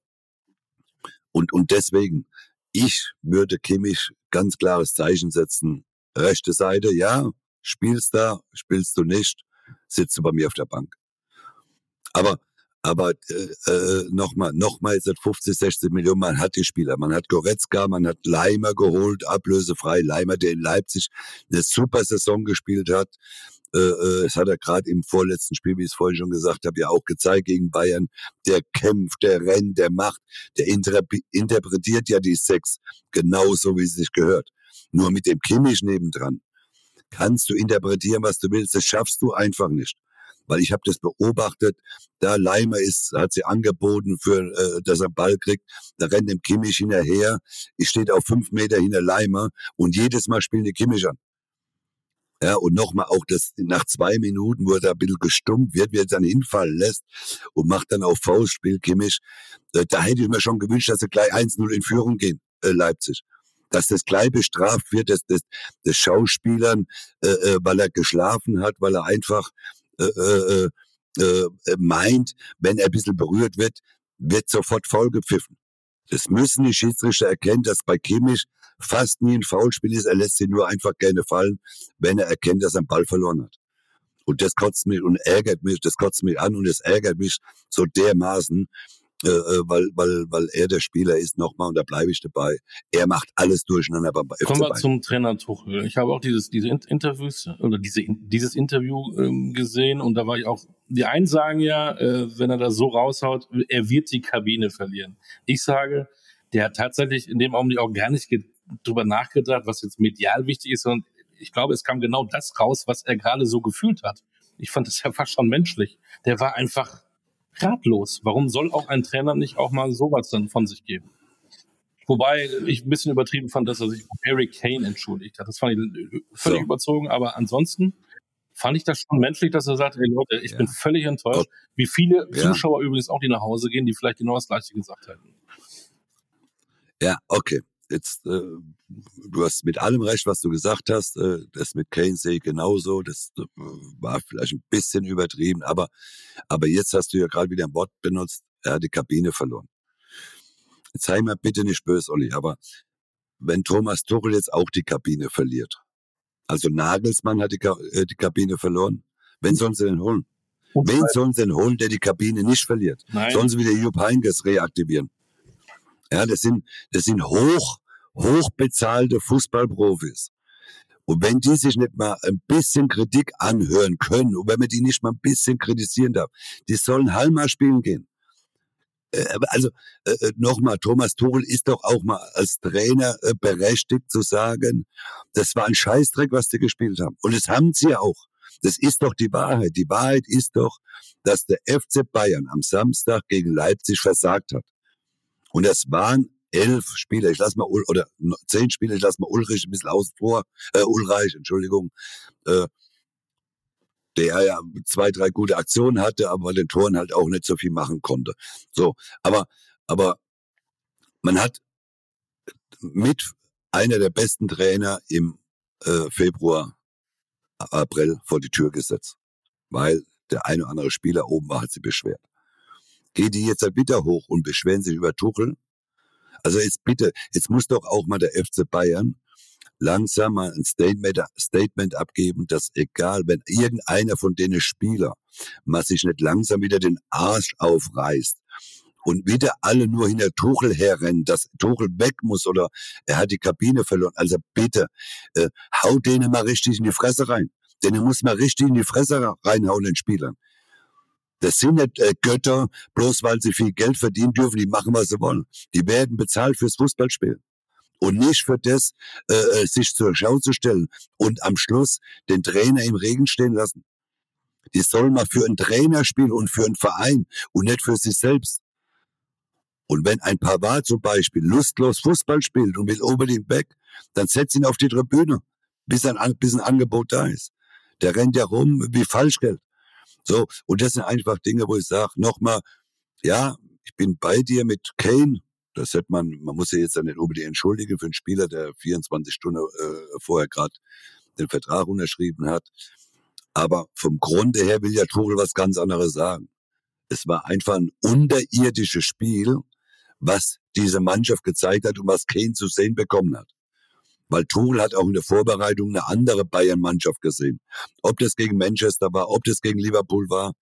und, und deswegen, ich würde Kimmich ganz klares Zeichen setzen. Rechte Seite, ja, spielst da, spielst du nicht, sitzt du bei mir auf der Bank. Aber aber äh, äh, nochmal, nochmal seit 50, 60 Millionen, man hat die Spieler. Man hat Goretzka, man hat Leimer geholt, ablösefrei. Leimer, der in Leipzig eine super Saison gespielt hat. Äh, äh, es hat er gerade im vorletzten Spiel, wie ich es vorhin schon gesagt habe, ja auch gezeigt gegen Bayern. Der kämpft, der rennt, der macht, der interpretiert ja die Sex genauso, wie es sich gehört. Nur mit dem Kimmich nebendran kannst du interpretieren, was du willst. Das schaffst du einfach nicht. Weil ich habe das beobachtet, da Leimer ist, hat sie angeboten, für, äh, dass er Ball kriegt. Da rennt dem Kimmich hinterher. Ich stehe auf fünf Meter hinter Leimer und jedes Mal spielen die Kimmich an. Ja, und nochmal auch das nach zwei Minuten, wo er da ein bisschen gestummt wird, er dann hinfallen lässt und macht dann auch Faustspiel Kimmich. Äh, da hätte ich mir schon gewünscht, dass sie gleich 1-0 in Führung gehen, äh, Leipzig dass das gleich bestraft wird, dass das, das Schauspielern, äh, äh, weil er geschlafen hat, weil er einfach äh, äh, äh, äh, meint, wenn er ein bisschen berührt wird, wird sofort faul gepfiffen. Das müssen die Schiedsrichter erkennen, dass bei Kimmich fast nie ein Foulspiel ist. Er lässt sie nur einfach gerne fallen, wenn er erkennt, dass er einen Ball verloren hat. Und das kotzt mich und ärgert mich, das kotzt mich an und es ärgert mich so dermaßen, äh, äh, weil, weil, weil er der Spieler ist nochmal und da bleibe ich dabei. Er macht alles durcheinander beim Kommen wir zum Trainer Tuchel. Ich habe auch dieses, diese Interviews oder diese, dieses Interview ähm, gesehen und da war ich auch, die einen sagen ja, äh, wenn er das so raushaut, er wird die Kabine verlieren. Ich sage, der hat tatsächlich in dem Augenblick auch gar nicht drüber nachgedacht, was jetzt medial wichtig ist, sondern ich glaube, es kam genau das raus, was er gerade so gefühlt hat. Ich fand das ja fast schon menschlich. Der war einfach ratlos. Warum soll auch ein Trainer nicht auch mal sowas dann von sich geben? Wobei ich ein bisschen übertrieben fand, dass er sich Harry Kane entschuldigt hat. Das fand ich völlig so. überzogen, aber ansonsten fand ich das schon menschlich, dass er sagt, ey Leute, ich ja. bin völlig enttäuscht. Wie viele ja. Zuschauer übrigens auch, die nach Hause gehen, die vielleicht genau das Gleiche gesagt hätten. Ja, okay jetzt, äh, du hast mit allem recht, was du gesagt hast. Äh, das mit Kane sehe ich genauso. Das äh, war vielleicht ein bisschen übertrieben, aber, aber jetzt hast du ja gerade wieder ein Wort benutzt. Er hat die Kabine verloren. Jetzt sei mir bitte nicht böse, Olli, aber wenn Thomas Tuchel jetzt auch die Kabine verliert, also Nagelsmann hat die, äh, die Kabine verloren, wen sollen sie denn holen? Wen sollen sie denn holen, der die Kabine nicht verliert? Nein. Sollen sie wieder Jupp Heynckes reaktivieren? Ja, das sind, das sind hoch, hochbezahlte Fußballprofis. Und wenn die sich nicht mal ein bisschen Kritik anhören können und wenn man die nicht mal ein bisschen kritisieren darf, die sollen Halma spielen gehen. Äh, also äh, äh, nochmal, Thomas Tuchel ist doch auch mal als Trainer berechtigt zu sagen, das war ein Scheißdreck, was die gespielt haben. Und das haben sie ja auch. Das ist doch die Wahrheit. Die Wahrheit ist doch, dass der FC Bayern am Samstag gegen Leipzig versagt hat. Und das waren elf Spieler, ich lasse mal, oder zehn Spieler, ich lasse mal Ulrich ein bisschen außen vor, äh, Ulreich, Entschuldigung, äh, der ja zwei, drei gute Aktionen hatte, aber den Toren halt auch nicht so viel machen konnte. So, aber, aber man hat mit einer der besten Trainer im äh, Februar, April vor die Tür gesetzt, weil der eine oder andere Spieler oben war, hat sie beschwert. Geht die jetzt halt wieder hoch und beschweren sich über Tuchel, Also jetzt bitte, jetzt muss doch auch mal der FC Bayern langsam mal ein Statement, Statement abgeben, dass egal, wenn irgendeiner von denen Spieler mal sich nicht langsam wieder den Arsch aufreißt und wieder alle nur hinter Tuchel herrennen, dass Tuchel weg muss oder er hat die Kabine verloren. Also bitte, äh, hau denen mal richtig in die Fresse rein. Denen muss man richtig in die Fresse reinhauen, den Spielern. Das sind nicht äh, Götter, bloß weil sie viel Geld verdienen dürfen, die machen, was sie wollen. Die werden bezahlt fürs Fußballspielen. Und nicht für das, äh, äh, sich zur Schau zu stellen und am Schluss den Trainer im Regen stehen lassen. Die sollen mal für einen Trainer spielen und für einen Verein und nicht für sich selbst. Und wenn ein Pavard zum Beispiel lustlos Fußball spielt und will unbedingt weg, dann setz ihn auf die Tribüne, bis ein, bis ein Angebot da ist. Der rennt ja rum wie Falschgeld. So, und das sind einfach Dinge, wo ich sage, nochmal, ja, ich bin bei dir mit Kane. Das hätte man, man muss ja jetzt nicht unbedingt entschuldigen für einen Spieler, der 24 Stunden äh, vorher gerade den Vertrag unterschrieben hat. Aber vom Grunde her will ja Tuchel was ganz anderes sagen. Es war einfach ein unterirdisches Spiel, was diese Mannschaft gezeigt hat und was Kane zu sehen bekommen hat. Weil Tuchel hat auch in der Vorbereitung eine andere Bayern-Mannschaft gesehen. Ob das gegen Manchester war, ob das gegen Liverpool war,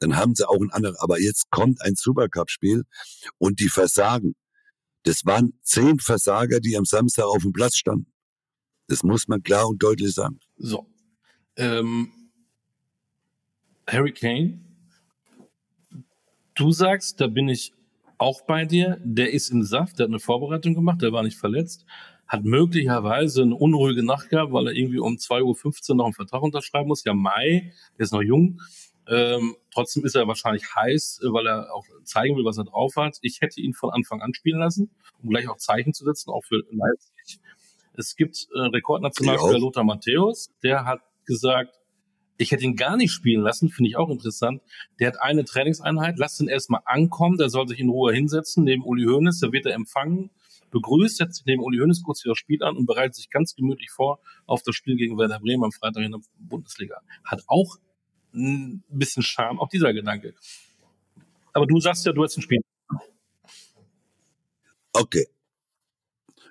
dann haben sie auch ein anderes. Aber jetzt kommt ein Supercup-Spiel und die versagen. Das waren zehn Versager, die am Samstag auf dem Platz standen. Das muss man klar und deutlich sagen. So. Ähm, Harry Kane, du sagst, da bin ich auch bei dir. Der ist im Saft, der hat eine Vorbereitung gemacht, der war nicht verletzt hat möglicherweise eine unruhige Nacht gehabt, weil er irgendwie um 2.15 Uhr noch einen Vertrag unterschreiben muss. Ja, Mai, der ist noch jung. Ähm, trotzdem ist er wahrscheinlich heiß, weil er auch zeigen will, was er drauf hat. Ich hätte ihn von Anfang an spielen lassen, um gleich auch Zeichen zu setzen, auch für Leipzig. Es gibt äh, Rekordnationalspieler Lothar Matthäus, der hat gesagt, ich hätte ihn gar nicht spielen lassen, finde ich auch interessant. Der hat eine Trainingseinheit, lasst ihn erstmal ankommen, der soll sich in Ruhe hinsetzen, neben Uli Hoeneß, da wird er empfangen begrüßt, setzt sich neben Uli Hoeneß kurz für das Spiel an und bereitet sich ganz gemütlich vor auf das Spiel gegen Werder Bremen am Freitag in der Bundesliga. Hat auch ein bisschen Charme, auch dieser Gedanke. Aber du sagst ja, du hast ein Spiel. Okay.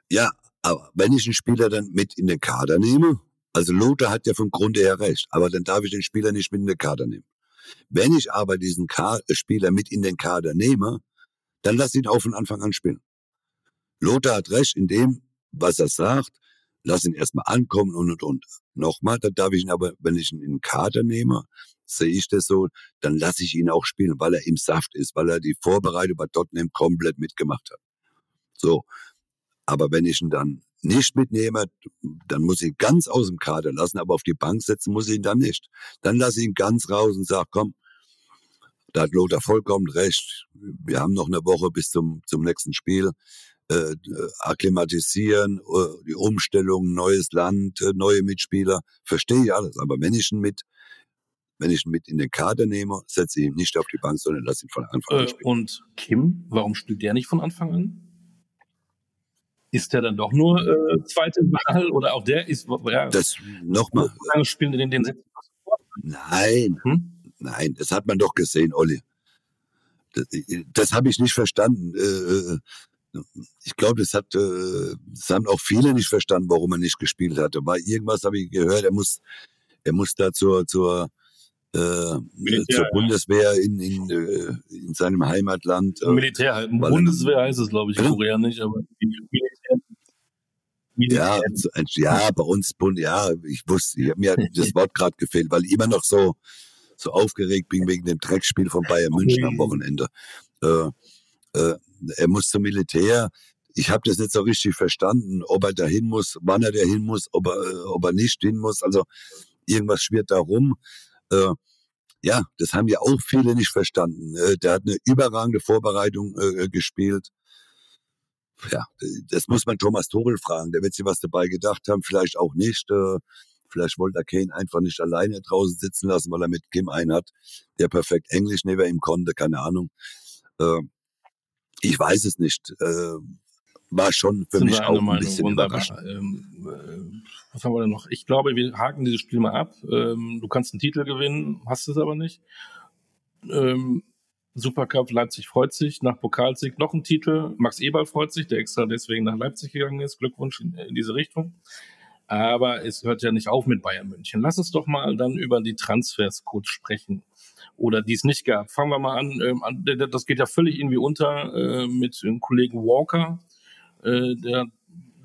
Ja, aber wenn ich einen Spieler dann mit in den Kader nehme, also Lothar hat ja vom Grunde her recht, aber dann darf ich den Spieler nicht mit in den Kader nehmen. Wenn ich aber diesen Ka Spieler mit in den Kader nehme, dann lass ihn auch von Anfang an spielen. Lothar hat recht in dem, was er sagt. Lass ihn erstmal ankommen und und und. Nochmal, da darf ich ihn aber, wenn ich ihn in den Kader nehme, sehe ich das so, dann lasse ich ihn auch spielen, weil er im Saft ist, weil er die Vorbereitung bei Tottenham komplett mitgemacht hat. So. Aber wenn ich ihn dann nicht mitnehme, dann muss ich ihn ganz aus dem Kader lassen, aber auf die Bank setzen muss ich ihn dann nicht. Dann lasse ich ihn ganz raus und sage, komm, da hat Lothar vollkommen recht. Wir haben noch eine Woche bis zum, zum nächsten Spiel äh, akklimatisieren, äh, die Umstellung, neues Land, äh, neue Mitspieler, verstehe ich alles. Aber wenn ich ihn mit, wenn ich ihn mit in den Kader nehme, setze ich ihn nicht auf die Bank, sondern lasse ihn von Anfang an äh, spielen. Und Kim, warum spielt der nicht von Anfang an? Ist der dann doch nur äh, zweite Wahl oder auch der ist ja, das nochmal spielen den, den Nein, hm? nein, das hat man doch gesehen, Olli. Das, das habe ich nicht verstanden. Äh, ich glaube, das hat, äh, das haben auch viele nicht verstanden, warum er nicht gespielt hatte. Weil irgendwas habe ich gehört, er muss, er muss da zur, zur, äh, Militär, zur Bundeswehr in, in, äh, in seinem Heimatland. Äh, Militär, halt. Bundeswehr heißt es, glaube ich, ja? Korea nicht, aber Militär. Militär. Ja, ja, bei uns, ja, ich wusste, ich habe mir das Wort gerade gefehlt, weil ich immer noch so, so aufgeregt bin wegen dem Dreckspiel von Bayern München am Wochenende. Äh, äh, er muss zum Militär. Ich habe das nicht so richtig verstanden, ob er dahin muss, wann er dahin muss, ob er, äh, ob er nicht hin muss. Also irgendwas schwirrt da rum. Äh, ja, das haben ja auch viele nicht verstanden. Äh, der hat eine überragende Vorbereitung äh, gespielt. Ja, das muss man Thomas Tuchel fragen. Der wird sich was dabei gedacht haben, vielleicht auch nicht. Äh, vielleicht wollte er Kane einfach nicht alleine draußen sitzen lassen, weil er mit Kim einen hat, der perfekt Englisch neben ihm konnte, keine Ahnung. Ich weiß es nicht. Äh, war schon für Sind mich auch ein bisschen Wunderbar. Ähm, äh, was haben wir denn noch? Ich glaube, wir haken dieses Spiel mal ab. Ähm, du kannst einen Titel gewinnen, hast es aber nicht. Ähm, Supercup, Leipzig freut sich, nach Pokalsieg noch ein Titel. Max Eberl freut sich, der extra deswegen nach Leipzig gegangen ist. Glückwunsch in, in diese Richtung. Aber es hört ja nicht auf mit Bayern München. Lass uns doch mal dann über die Transfers kurz sprechen. Oder die es nicht gab. Fangen wir mal an. Ähm, das geht ja völlig irgendwie unter äh, mit dem Kollegen Walker. Äh, der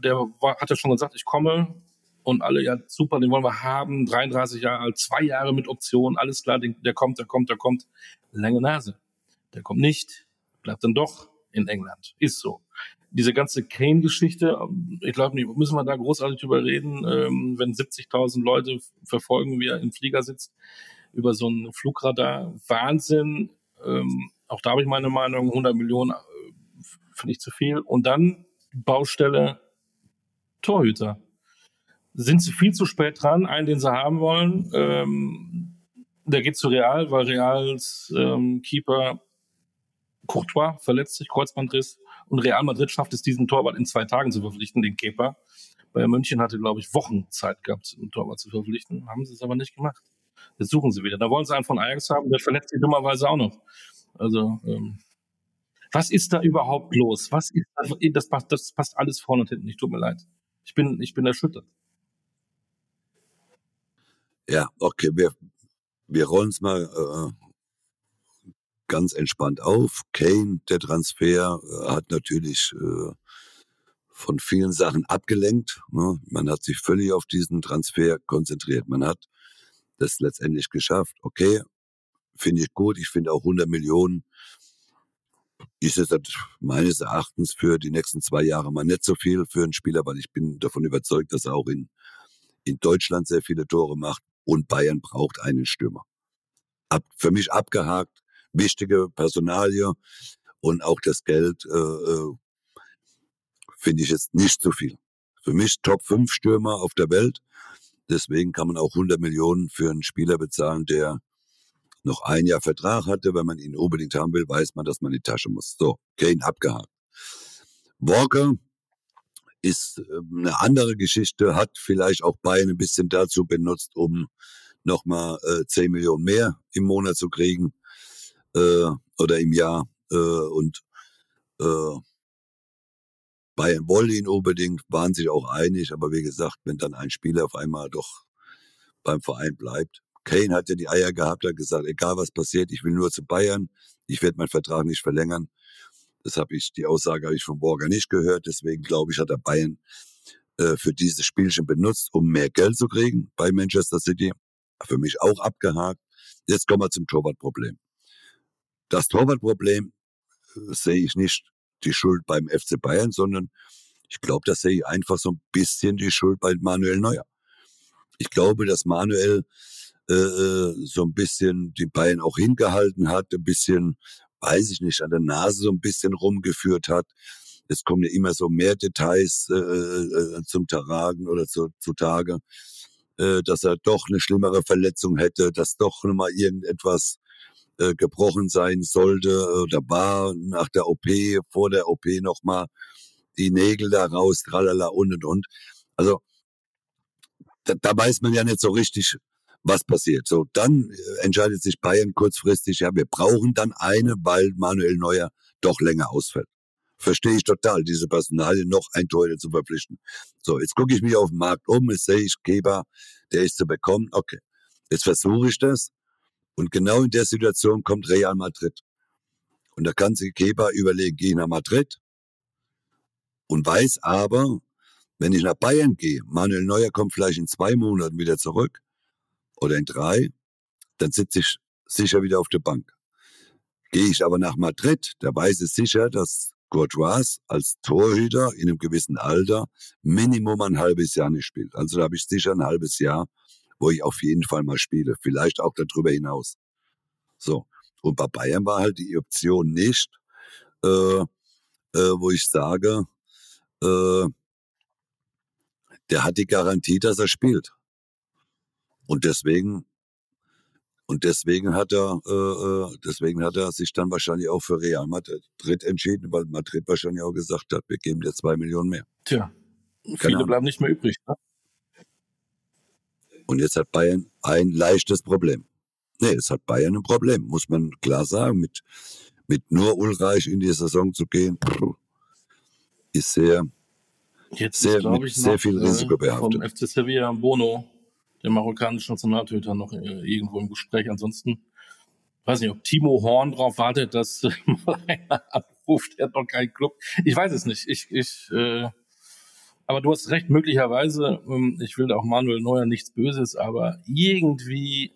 der war, hat ja schon gesagt, ich komme. Und alle, ja, super, den wollen wir haben. 33 Jahre alt, zwei Jahre mit Option, alles klar, der kommt, der kommt, der kommt. Lange Nase. Der kommt nicht, bleibt dann doch in England. Ist so diese ganze Kane-Geschichte, ich glaube nicht, müssen wir da großartig drüber reden, ähm, wenn 70.000 Leute verfolgen, wie er im Flieger sitzt, über so ein Flugradar. Wahnsinn. Ähm, auch da habe ich meine Meinung, 100 Millionen äh, finde ich zu viel. Und dann Baustelle Torhüter. Sind sie viel zu spät dran, einen, den sie haben wollen. Ähm, der geht zu Real, weil Reals ähm, Keeper Courtois verletzt sich, Kreuzbandriss. Und Real Madrid schafft es, diesen Torwart in zwei Tagen zu verpflichten, den Kepa. Bayern München hatte, glaube ich, Wochen Zeit gehabt, einen Torwart zu verpflichten. Haben sie es aber nicht gemacht. Jetzt suchen sie wieder. Da wollen sie einen von Ajax haben, der verletzt sich dummerweise auch noch. Also, ähm, was ist da überhaupt los? Was ist da, das, passt, das passt alles vorne und hinten nicht. Tut mir leid. Ich bin, ich bin erschüttert. Ja, okay, wir, wir rollen es mal äh, ganz entspannt auf. Kane, der Transfer, äh, hat natürlich äh, von vielen Sachen abgelenkt. Ne? Man hat sich völlig auf diesen Transfer konzentriert. Man hat das letztendlich geschafft. Okay, finde ich gut. Ich finde auch 100 Millionen ist es meines Erachtens für die nächsten zwei Jahre mal nicht so viel für einen Spieler, weil ich bin davon überzeugt, dass er auch in, in Deutschland sehr viele Tore macht und Bayern braucht einen Stürmer. Ab, für mich abgehakt wichtige Personalie und auch das Geld äh, äh, finde ich jetzt nicht so viel. Für mich Top 5 Stürmer auf der Welt. Deswegen kann man auch 100 Millionen für einen Spieler bezahlen, der noch ein Jahr Vertrag hatte. Wenn man ihn unbedingt haben will, weiß man, dass man in die Tasche muss. So, Kane abgehakt. Walker ist ähm, eine andere Geschichte, hat vielleicht auch Bayern ein bisschen dazu benutzt, um nochmal äh, 10 Millionen mehr im Monat zu kriegen äh, oder im Jahr. Äh, und äh, Bayern wollte ihn unbedingt, waren sich auch einig, aber wie gesagt, wenn dann ein Spieler auf einmal doch beim Verein bleibt. Kane hat ja die Eier gehabt, hat gesagt, egal was passiert, ich will nur zu Bayern, ich werde meinen Vertrag nicht verlängern. Das habe ich, die Aussage habe ich von Borger nicht gehört, deswegen glaube ich, hat er Bayern äh, für dieses Spielchen benutzt, um mehr Geld zu kriegen bei Manchester City. Für mich auch abgehakt. Jetzt kommen wir zum Torwartproblem. Das Torwartproblem äh, sehe ich nicht die Schuld beim FC Bayern, sondern ich glaube, das sehe ich einfach so ein bisschen die Schuld bei Manuel Neuer. Ich glaube, dass Manuel äh, äh, so ein bisschen die Bayern auch hingehalten hat, ein bisschen, weiß ich nicht, an der Nase so ein bisschen rumgeführt hat. Es kommen ja immer so mehr Details äh, äh, zum Tragen oder zu, zu Tage, äh, dass er doch eine schlimmere Verletzung hätte, dass doch nochmal irgendetwas äh, gebrochen sein sollte oder war nach der OP, vor der OP nochmal die Nägel da raus, tralala und und und. Also da, da weiß man ja nicht so richtig, was passiert. So, dann äh, entscheidet sich Bayern kurzfristig, ja, wir brauchen dann eine, weil Manuel Neuer doch länger ausfällt. Verstehe ich total, diese Personalie noch ein Torhüter zu verpflichten. So, jetzt gucke ich mich auf den Markt um, jetzt sehe ich Geber, der ist zu bekommen. Okay, jetzt versuche ich das. Und genau in der Situation kommt Real Madrid. Und da kann sich Kepa überlegen, gehe ich nach Madrid und weiß aber, wenn ich nach Bayern gehe, Manuel Neuer kommt vielleicht in zwei Monaten wieder zurück oder in drei, dann sitze ich sicher wieder auf der Bank. Gehe ich aber nach Madrid, da weiß es sicher, dass Courtois als Torhüter in einem gewissen Alter Minimum ein halbes Jahr nicht spielt. Also da habe ich sicher ein halbes Jahr wo ich auf jeden Fall mal spiele. Vielleicht auch darüber hinaus. So. Und bei Bayern war halt die Option nicht, äh, äh, wo ich sage, äh, der hat die Garantie, dass er spielt. Und deswegen und deswegen hat er, äh, äh, deswegen hat er sich dann wahrscheinlich auch für Real Madrid entschieden, weil Madrid wahrscheinlich auch gesagt hat, wir geben dir zwei Millionen mehr. Tja, viele bleiben nicht mehr übrig. Ne? Und jetzt hat Bayern ein leichtes Problem. Nee, das hat Bayern ein Problem, muss man klar sagen. Mit, mit nur Ulreich in die Saison zu gehen, ist sehr, Jetzt sehr, ist, ich, sehr viel Risiko äh, vom behaftet. FC Sevilla Bono, der marokkanische Nationaltöter, noch äh, irgendwo im Gespräch. Ansonsten weiß nicht, ob Timo Horn darauf wartet, dass mal einer abruft, der hat noch keinen Club. Ich weiß es nicht. Ich, ich, äh, aber du hast recht, möglicherweise, ähm, ich will auch Manuel Neuer nichts Böses, aber irgendwie,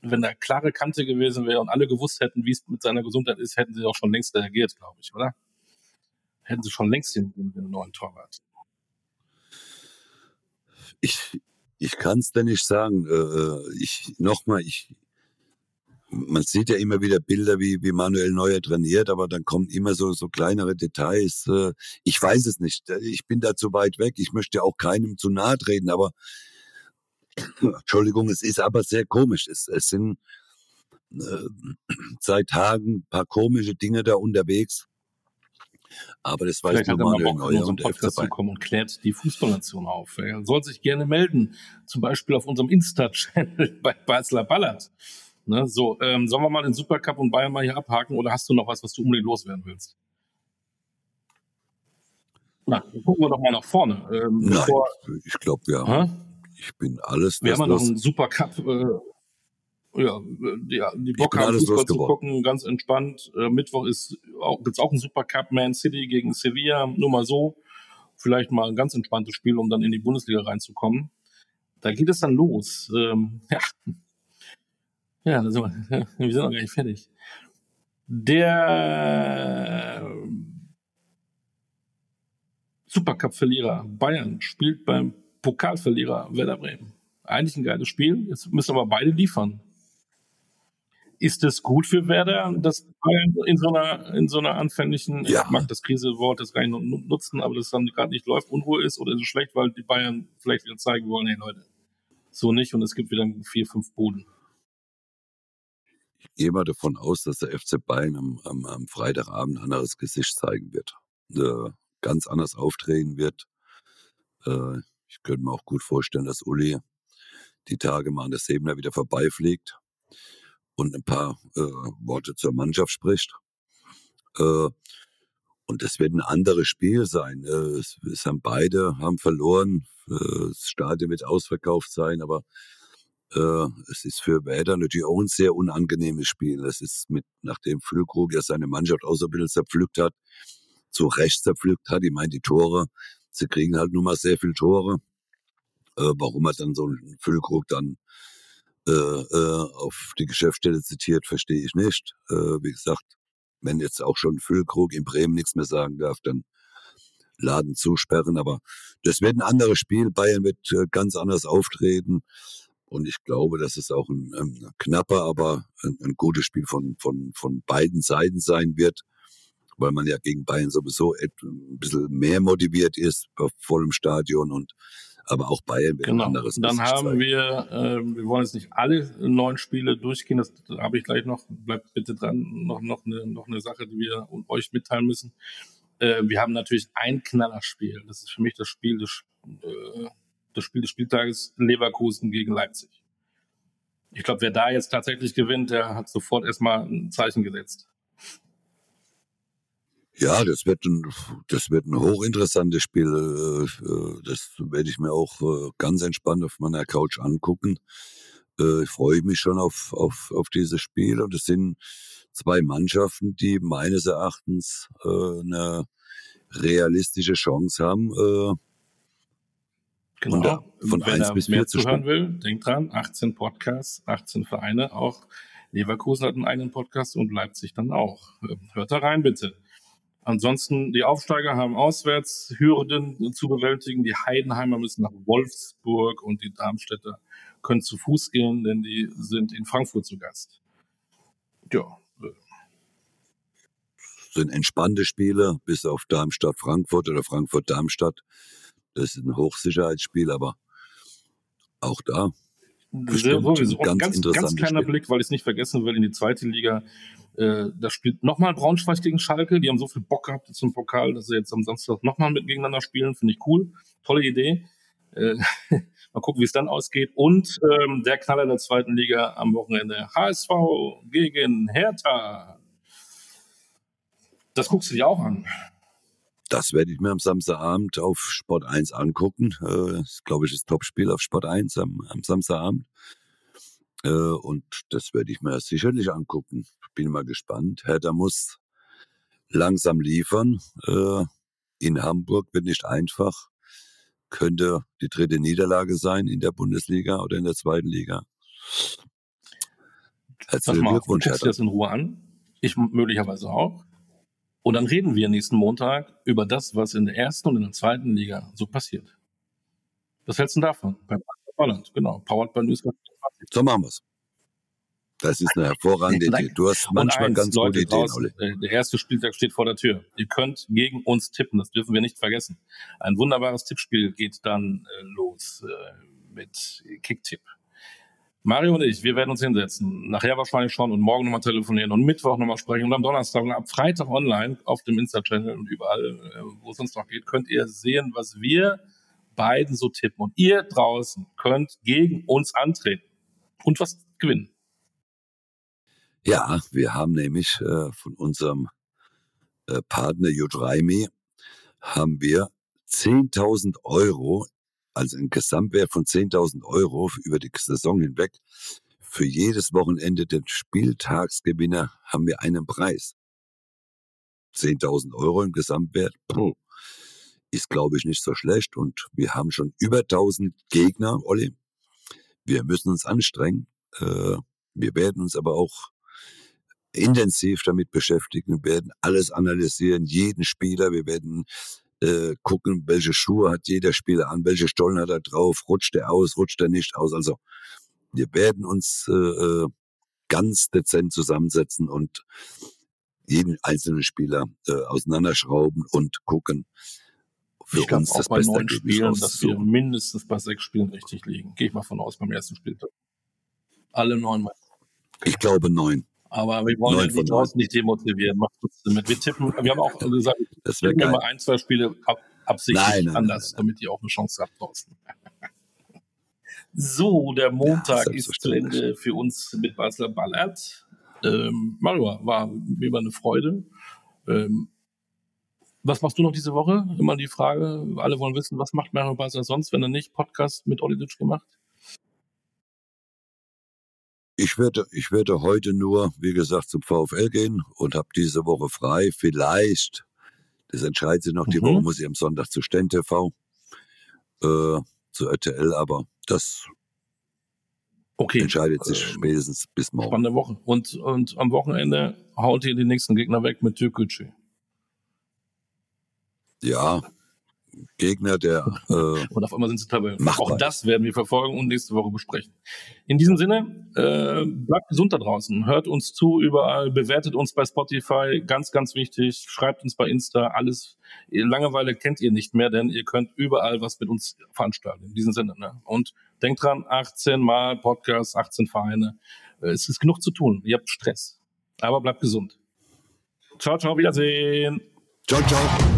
wenn da klare Kante gewesen wäre und alle gewusst hätten, wie es mit seiner Gesundheit ist, hätten sie auch schon längst reagiert, glaube ich, oder? Hätten sie schon längst den, den neuen Torwart. Ich, ich kann es dir nicht sagen. Äh, ich nochmal, ich man sieht ja immer wieder Bilder, wie, wie Manuel Neuer trainiert, aber dann kommen immer so, so kleinere Details. Äh, Ich weiß es nicht. Ich bin da zu weit weg. Ich möchte auch keinem zu nahe treten, aber Entschuldigung, es ist aber sehr komisch. Es, es sind äh, seit Tagen ein paar komische Dinge da unterwegs. Aber das weiß Vielleicht nur hat er mal Manuel Neuer unseren und der FC Podcast und klärt die Fußballnation auf. Er soll sich gerne melden, zum Beispiel auf unserem Insta-Channel bei Basler Ballert. Ne, so, ähm, sollen wir mal den Supercup und Bayern mal hier abhaken oder hast du noch was, was du unbedingt loswerden willst? Na, dann gucken wir doch mal nach vorne. Ähm, Nein, bevor, ich glaube, ja, Hä? ich bin alles, wir haben ja noch einen Supercup. Äh, ja, die, die Bock haben, alles Fußball zu gucken, ganz entspannt. Äh, Mittwoch ist auch, gibt's auch einen Supercup, Man City gegen Sevilla, nur mal so. Vielleicht mal ein ganz entspanntes Spiel, um dann in die Bundesliga reinzukommen. Da geht es dann los. Ähm, ja. Ja, sind wir, wir sind noch gar nicht fertig. Der Supercup-Verlierer Bayern spielt beim Pokalverlierer Werder Bremen. Eigentlich ein geiles Spiel. Jetzt müssen aber beide liefern. Ist es gut für Werder, dass Bayern in so einer, in so einer anfänglichen, Ja. ich mag das Krisewort das gar nicht nu- nutzen, aber das dann gerade nicht läuft, Unruhe ist oder ist es schlecht, weil die Bayern vielleicht wieder zeigen wollen, hey Leute, so nicht und es gibt wieder vier, fünf Boden. Ich gehe mal davon aus, dass der FC Bayern am, am, am Freitagabend ein anderes Gesicht zeigen wird. Äh, ganz anders auftreten wird. Äh, ich könnte mir auch gut vorstellen, dass Uli die Tage mal an der Sebener wieder vorbeifliegt und ein paar äh, Worte zur Mannschaft spricht. Äh, und das wird ein anderes Spiel sein. Äh, es, es haben beide haben verloren. Äh, das Stadion wird ausverkauft sein, aber es ist für Werder natürlich auch ein sehr unangenehmes Spiel. Es ist mit, nachdem Füllkrug ja seine Mannschaft auch so ein bisschen zerpflückt hat, zu Recht zerpflückt hat. Ich meine, die Tore, sie kriegen halt nun mal sehr viele Tore. Äh, warum er dann so einen Füllkrug dann äh, äh, auf die Geschäftsstelle zitiert, verstehe ich nicht. Äh, wie gesagt, wenn jetzt auch schon Füllkrug in Bremen nichts mehr sagen darf, dann Laden zusperren. Aber das wird ein anderes Spiel. Bayern wird äh, ganz anders auftreten. Und ich glaube, dass es auch ein, ein knapper, aber ein, ein gutes Spiel von, von, von beiden Seiten sein wird, weil man ja gegen Bayern sowieso ein bisschen mehr motiviert ist auf vollem Stadion und aber auch Bayern wird ein Genau. anderes Dann haben zeigen. wir, äh, wir wollen jetzt nicht alle neun Spiele durchgehen, das habe ich gleich noch, bleibt bitte dran, noch, noch, eine, noch eine Sache, die wir euch mitteilen müssen. Äh, wir haben natürlich ein Knallerspiel. Das ist für mich das Spiel des, äh, das Spiel des Spieltages Leverkusen gegen Leipzig. Ich glaube, wer da jetzt tatsächlich gewinnt, der hat sofort erstmal ein Zeichen gesetzt. Ja, das wird ein, das wird ein hochinteressantes Spiel. äh, äh, Das werde ich mir auch äh, ganz entspannt auf meiner Couch angucken. Ich freue mich schon auf, auf, auf dieses Spiel. Und es sind zwei Mannschaften, die meines Erachtens eine realistische Chance haben. Äh, Genau. Und da von Und wer 1 da bis mehr 4 zu zuhören spielen. will, denkt dran, 18 Podcasts, 18 Vereine, auch Leverkusen hat einen eigenen Podcast und Leipzig dann auch. Ähm, Hört da rein, bitte. Ansonsten, die Aufsteiger haben auswärts Hürden zu bewältigen. Die Heidenheimer müssen nach Wolfsburg und die Darmstädter können zu Fuß gehen, denn die sind in Frankfurt zu Gast. Ja, äh, sind entspannte Spiele, bis auf Darmstadt-Frankfurt oder Frankfurt-Darmstadt. Das ist ein Hochsicherheitsspiel, aber auch da Bestimmt sowieso. ein ganz ganz, ganz kleiner Spiel. Blick, weil ich es nicht vergessen will, in die zweite Liga. Äh, da spielt nochmal Braunschweig gegen Schalke. Die haben so viel Bock gehabt zum Pokal, dass sie jetzt am Samstag nochmal mit gegeneinander spielen. Finde ich cool. Tolle Idee. Äh, Mal gucken, wie es dann ausgeht. Und ähm, der Knaller der zweiten Liga am Wochenende. HSV gegen Hertha. Das guckst du dir auch an. Das werde ich mir am Samstagabend auf Sport 1 angucken. Äh, glaube ich, das Topspiel auf Sport 1 am, am Samstagabend. Äh, und das werde ich mir sicherlich angucken. Bin mal gespannt. Hertha muss langsam liefern. Äh, in Hamburg wird nicht einfach. Könnte die dritte Niederlage sein in der Bundesliga oder in der zweiten Liga. Herzlichen Glückwunsch, Hertha. das in Ruhe an. Ich möglicherweise auch. Und dann reden wir nächsten Montag über das, was in der ersten und in der zweiten Liga so passiert. Was hältst du davon? Beim Holland, genau. Powered by News. So machen wir's. Das ist eine hervorragende Idee. Du hast manchmal eins, ganz Leute gute Ideen, Olli. Äh, der erste Spieltag steht vor der Tür. Ihr könnt gegen uns tippen, das dürfen wir nicht vergessen. Ein wunderbares Tippspiel geht dann äh, los äh, mit Kicktipp. Mario und ich, wir werden uns hinsetzen, nachher wahrscheinlich schon und morgen nochmal telefonieren und Mittwoch nochmal sprechen und am Donnerstag und ab Freitag online auf dem Insta-Channel und überall, äh, wo es uns noch geht, könnt ihr sehen, was wir beiden so tippen. Und ihr draußen könnt gegen uns antreten und was gewinnen. Ja, wir haben nämlich äh, von unserem äh, Partner Judraimi haben wir 10.000 Euro, also ein Gesamtwert von 10.000 Euro über die Saison hinweg. Für jedes Wochenende den Spieltagsgewinner haben wir einen Preis. 10.000 Euro im Gesamtwert. Puh ist, glaube ich, nicht so schlecht. Und wir haben schon über 1000 Gegner, Olli. Wir müssen uns anstrengen. Äh, wir werden uns aber auch intensiv damit beschäftigen, wir werden alles analysieren, jeden Spieler. Wir werden äh, gucken, welche Schuhe hat jeder Spieler an, welche Stollen hat er drauf, rutscht er aus, rutscht er nicht aus. Also wir werden uns äh, äh ganz dezent zusammensetzen und jeden einzelnen Spieler äh, auseinanderschrauben und gucken, für ich uns das bei neun Spielen, dass wir mindestens bei sechs Spielen richtig liegen. Gehe ich mal von aus beim ersten Spieltag. Alle neun Mal. Ich glaube neun. Aber wir wollen ja die draußen nicht demotivieren. Macht trotzdem mit. Wir tippen, wir haben auch gesagt, das wir tippen immer ein, zwei Spiele ab, absichtlich nein, nein, anders, nein, damit ihr auch eine Chance habt draußen. so, der Montag ja, ist zu Ende für uns mit Basler Ballert. Ähm, Mario, war mir immer eine Freude. Ähm, was machst du noch diese Woche? Immer die Frage, alle wollen wissen, was macht Mario Basler sonst, wenn er nicht Podcast mit Olli Ditsch gemacht? Ich werde, ich werde heute nur, wie gesagt, zum VfL gehen und habe diese Woche frei. Vielleicht, das entscheidet sich noch, die mhm. Woche muss ich am Sonntag zu Sten TV, äh, zu RTL, aber das okay. entscheidet sich äh, spätestens bis morgen. Spannende Woche. Und, und am Wochenende haut ihr die nächsten Gegner weg mit Türkgücü. Ja, Gegner, der. Äh, und auf einmal sind sie Tabellen. Auch das werden wir verfolgen und nächste Woche besprechen. In diesem Sinne, äh, bleibt gesund da draußen. Hört uns zu überall, bewertet uns bei Spotify, ganz, ganz wichtig. Schreibt uns bei Insta, alles. Langeweile kennt ihr nicht mehr, denn ihr könnt überall was mit uns veranstalten. In diesem Sinne. Ne? Und denkt dran, 18 Mal Podcast, 18 Vereine. Äh, es ist genug zu tun. Ihr habt Stress. Aber bleibt gesund. Ciao, ciao, Wiedersehen. Ciao, ciao.